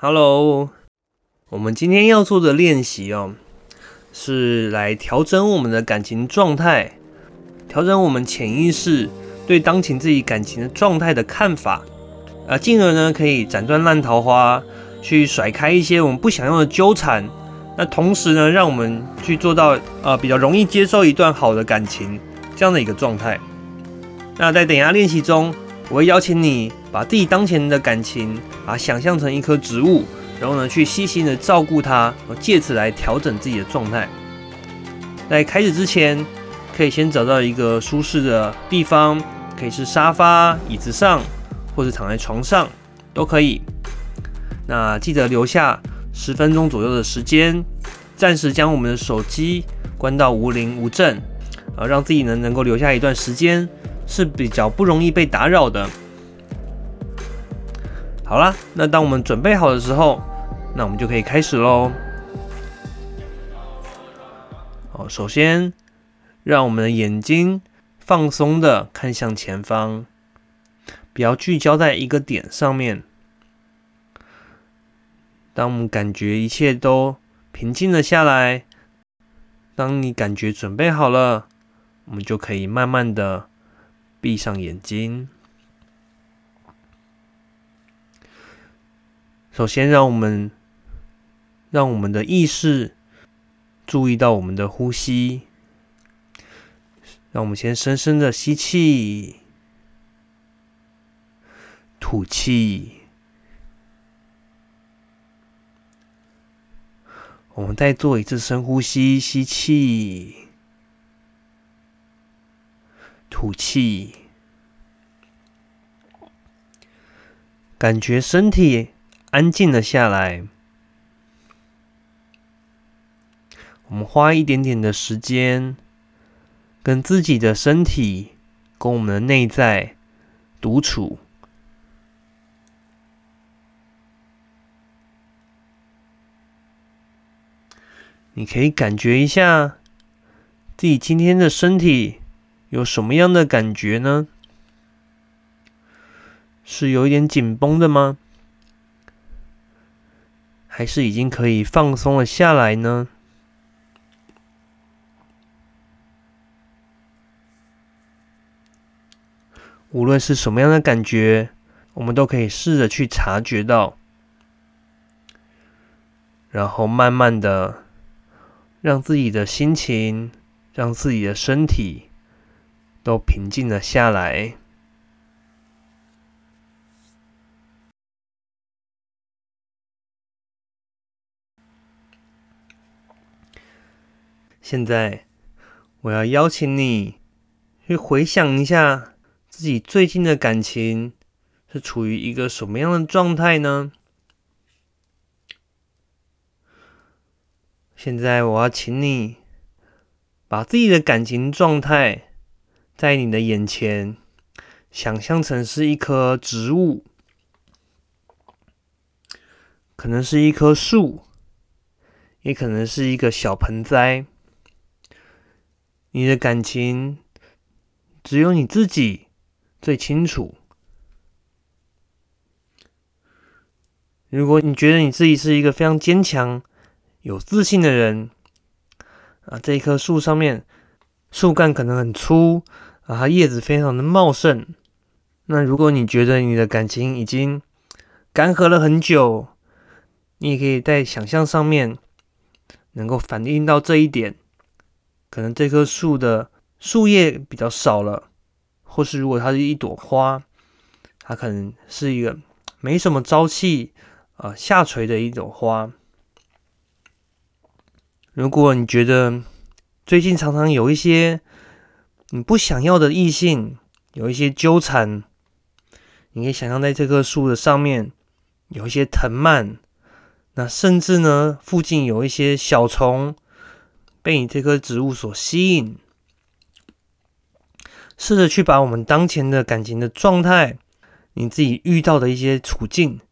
Hello，我们今天要做的练习哦，是来调整我们的感情状态，调整我们潜意识对当前自己感情的状态的看法，啊，进而呢可以斩断烂桃花，去甩开一些我们不想要的纠缠。那同时呢，让我们去做到呃比较容易接受一段好的感情这样的一个状态。那在等一下练习中，我会邀请你把自己当前的感情。啊想象成一棵植物，然后呢，去细心的照顾它，借此来调整自己的状态。在开始之前，可以先找到一个舒适的地方，可以是沙发、椅子上，或者躺在床上都可以。那记得留下十分钟左右的时间，暂时将我们的手机关到无铃无震，啊，让自己呢能够留下一段时间是比较不容易被打扰的。好啦，那当我们准备好的时候，那我们就可以开始喽。好，首先让我们的眼睛放松的看向前方，不要聚焦在一个点上面。当我们感觉一切都平静了下来，当你感觉准备好了，我们就可以慢慢的闭上眼睛。首先，让我们让我们的意识注意到我们的呼吸。让我们先深深的吸气，吐气。我们再做一次深呼吸，吸气，吐气，感觉身体。安静了下来，我们花一点点的时间，跟自己的身体、跟我们的内在独处。你可以感觉一下自己今天的身体有什么样的感觉呢？是有一点紧绷的吗？还是已经可以放松了下来呢？无论是什么样的感觉，我们都可以试着去察觉到，然后慢慢的让自己的心情、让自己的身体都平静了下来。现在，我要邀请你去回想一下自己最近的感情是处于一个什么样的状态呢？现在，我要请你把自己的感情状态在你的眼前想象成是一棵植物，可能是一棵树，也可能是一个小盆栽。你的感情只有你自己最清楚。如果你觉得你自己是一个非常坚强、有自信的人，啊，这一棵树上面树干可能很粗，啊，它叶子非常的茂盛。那如果你觉得你的感情已经干涸了很久，你也可以在想象上面能够反映到这一点。可能这棵树的树叶比较少了，或是如果它是一朵花，它可能是一个没什么朝气啊下垂的一朵花。如果你觉得最近常常有一些你不想要的异性有一些纠缠，你可以想象在这棵树的上面有一些藤蔓，那甚至呢附近有一些小虫。被你这棵植物所吸引，试着去把我们当前的感情的状态，你自己遇到的一些处境，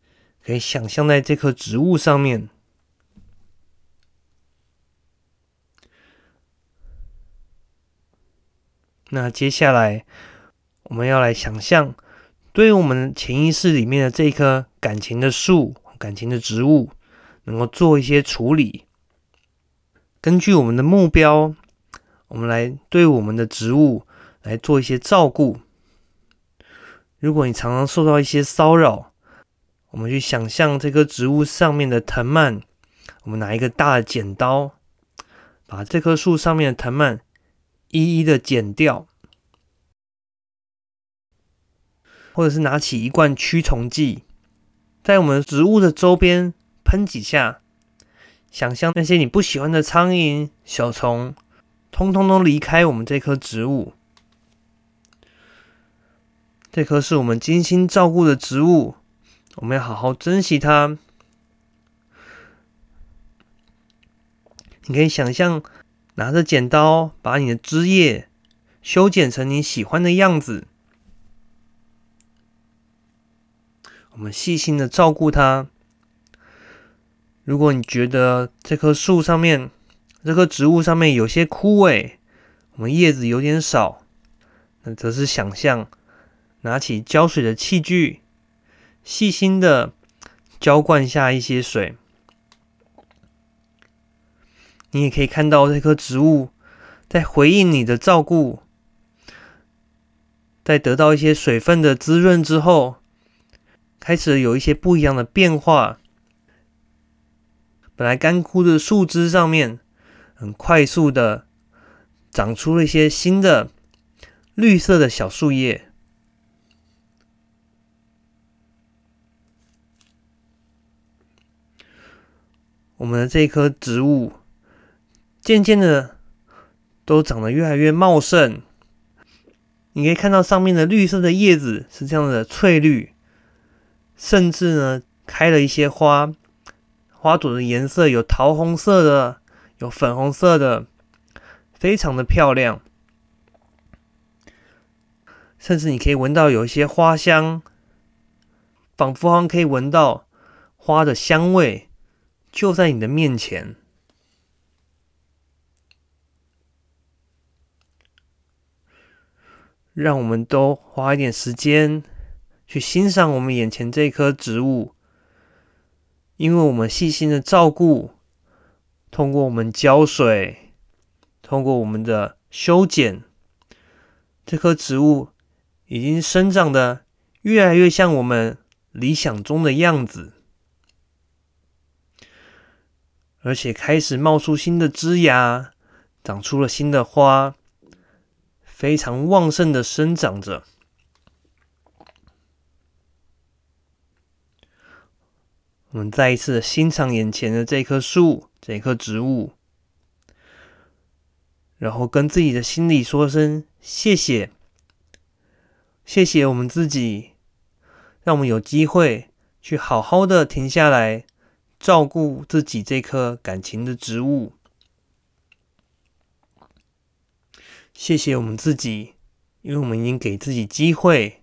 可以想象在这棵植物上面。那接下来我们要来想象，对于我们潜意识里面的这棵感情的树，感情的植物，能够做一些处理。根据我们的目标，我们来对我们的植物来做一些照顾。如果你常常受到一些骚扰，我们去想象这棵植物上面的藤蔓，我们拿一个大的剪刀，把这棵树上面的藤蔓一一的剪掉，或者是拿起一罐驱虫剂，在我们植物的周边喷几下，想象那些你不喜欢的苍蝇、小虫，通通都离开我们这棵植物。这棵是我们精心照顾的植物。我们要好好珍惜它。你可以想象拿着剪刀，把你的枝叶修剪成你喜欢的样子。我们细心的照顾它。如果你觉得这棵树上面、这棵植物上面有些枯萎，我们叶子有点少，那则是想象拿起浇水的器具。细心的浇灌下一些水，你也可以看到这棵植物在回应你的照顾，在得到一些水分的滋润之后，开始有一些不一样的变化。本来干枯的树枝上面，很快速的长出了一些新的绿色的小树叶。我们的这一棵植物渐渐的都长得越来越茂盛，你可以看到上面的绿色的叶子是这样的翠绿，甚至呢开了一些花，花朵的颜色有桃红色的，有粉红色的，非常的漂亮，甚至你可以闻到有一些花香，仿佛好像可以闻到花的香味。就在你的面前，让我们都花一点时间去欣赏我们眼前这棵植物，因为我们细心的照顾，通过我们浇水，通过我们的修剪，这棵植物已经生长的越来越像我们理想中的样子。而且开始冒出新的枝芽，长出了新的花，非常旺盛的生长着。我们再一次欣赏眼前的这棵树、这棵植物，然后跟自己的心里说声谢谢，谢谢我们自己，让我们有机会去好好的停下来。照顾自己这棵感情的植物，谢谢我们自己，因为我们已经给自己机会，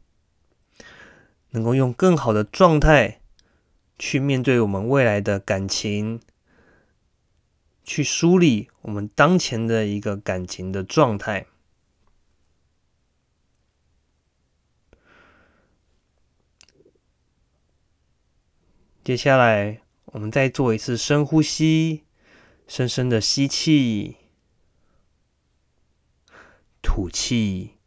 能够用更好的状态去面对我们未来的感情，去梳理我们当前的一个感情的状态。接下来。我们再做一次深呼吸，深深的吸气，吐气。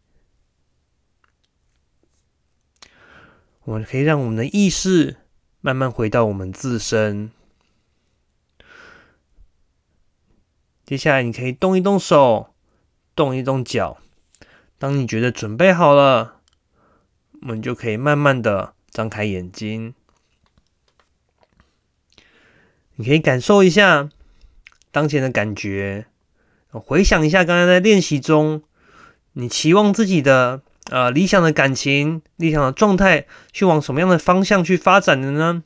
我们可以让我们的意识慢慢回到我们自身。接下来，你可以动一动手，动一动脚。当你觉得准备好了，我们就可以慢慢的张开眼睛。你可以感受一下当前的感觉，回想一下刚才在练习中，你期望自己的呃理想的感情、理想的状态，去往什么样的方向去发展的呢？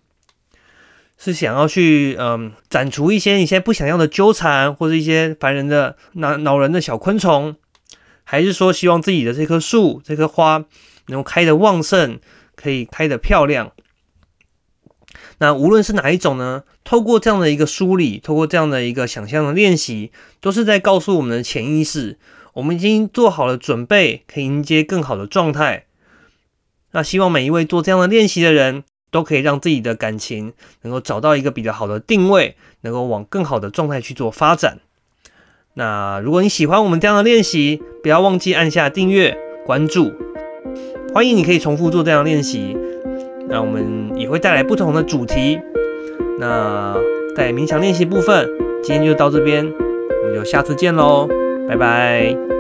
是想要去嗯斩除一些你现在不想要的纠缠，或者一些烦人的恼恼人的小昆虫，还是说希望自己的这棵树、这棵花能够开得旺盛，可以开得漂亮？那无论是哪一种呢？透过这样的一个梳理，透过这样的一个想象的练习，都是在告诉我们的潜意识，我们已经做好了准备，可以迎接更好的状态。那希望每一位做这样的练习的人，都可以让自己的感情能够找到一个比较好的定位，能够往更好的状态去做发展。那如果你喜欢我们这样的练习，不要忘记按下订阅、关注。欢迎你可以重复做这样的练习。那我们也会带来不同的主题。那在冥想练习部分，今天就到这边，我们就下次见喽，拜拜。